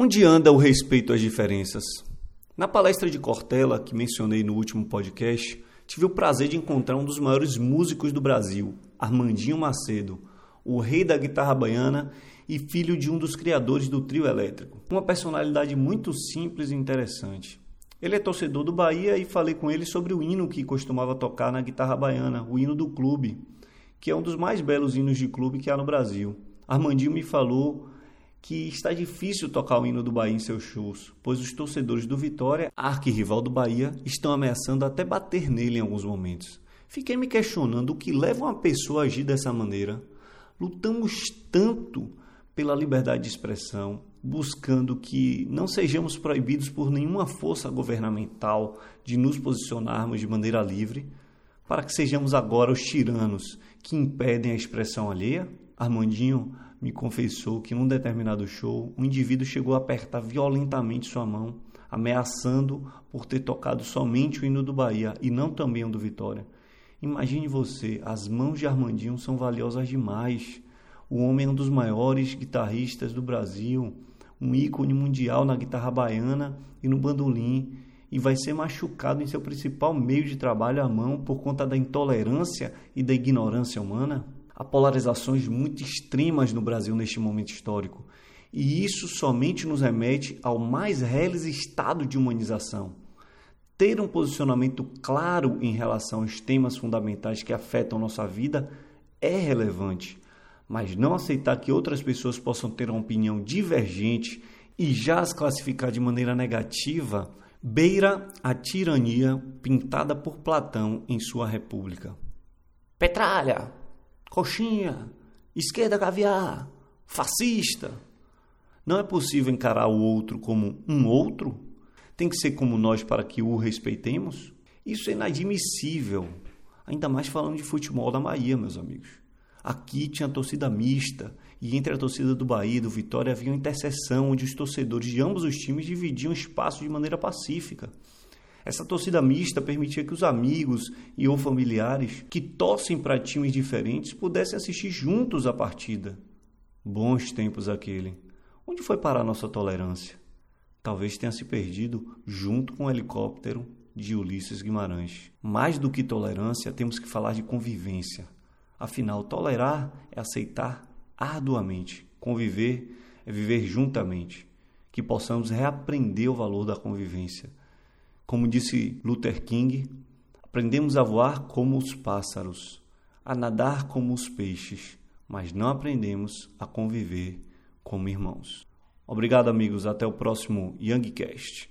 Onde anda o respeito às diferenças? Na palestra de Cortella, que mencionei no último podcast, tive o prazer de encontrar um dos maiores músicos do Brasil, Armandinho Macedo, o rei da guitarra baiana e filho de um dos criadores do trio elétrico. Uma personalidade muito simples e interessante. Ele é torcedor do Bahia e falei com ele sobre o hino que costumava tocar na guitarra baiana, o hino do clube, que é um dos mais belos hinos de clube que há no Brasil. Armandinho me falou que está difícil tocar o hino do Bahia em seus shows, pois os torcedores do Vitória, arquirrival do Bahia, estão ameaçando até bater nele em alguns momentos. Fiquei me questionando o que leva uma pessoa a agir dessa maneira. Lutamos tanto pela liberdade de expressão, buscando que não sejamos proibidos por nenhuma força governamental de nos posicionarmos de maneira livre, para que sejamos agora os tiranos que impedem a expressão alheia? Armandinho me confessou que num determinado show, um indivíduo chegou a apertar violentamente sua mão, ameaçando por ter tocado somente o hino do Bahia e não também o do Vitória. Imagine você, as mãos de Armandinho são valiosas demais. O homem é um dos maiores guitarristas do Brasil, um ícone mundial na guitarra baiana e no bandolim, e vai ser machucado em seu principal meio de trabalho, a mão, por conta da intolerância e da ignorância humana? Há polarizações muito extremas no Brasil neste momento histórico, e isso somente nos remete ao mais reles estado de humanização. Ter um posicionamento claro em relação aos temas fundamentais que afetam nossa vida é relevante, mas não aceitar que outras pessoas possam ter uma opinião divergente e já as classificar de maneira negativa beira a tirania pintada por Platão em sua República. Petralha! Coxinha, esquerda caviar, fascista. Não é possível encarar o outro como um outro? Tem que ser como nós para que o respeitemos? Isso é inadmissível. Ainda mais falando de futebol da Bahia, meus amigos. Aqui tinha torcida mista, e entre a torcida do Bahia e do Vitória havia uma interseção onde os torcedores de ambos os times dividiam espaço de maneira pacífica. Essa torcida mista permitia que os amigos e ou familiares que torcem para times diferentes pudessem assistir juntos a partida. Bons tempos aquele. Onde foi parar nossa tolerância? Talvez tenha se perdido junto com o helicóptero de Ulisses Guimarães. Mais do que tolerância, temos que falar de convivência. Afinal, tolerar é aceitar arduamente. Conviver é viver juntamente. Que possamos reaprender o valor da convivência como disse Luther King, aprendemos a voar como os pássaros, a nadar como os peixes, mas não aprendemos a conviver como irmãos. Obrigado, amigos. Até o próximo Youngcast.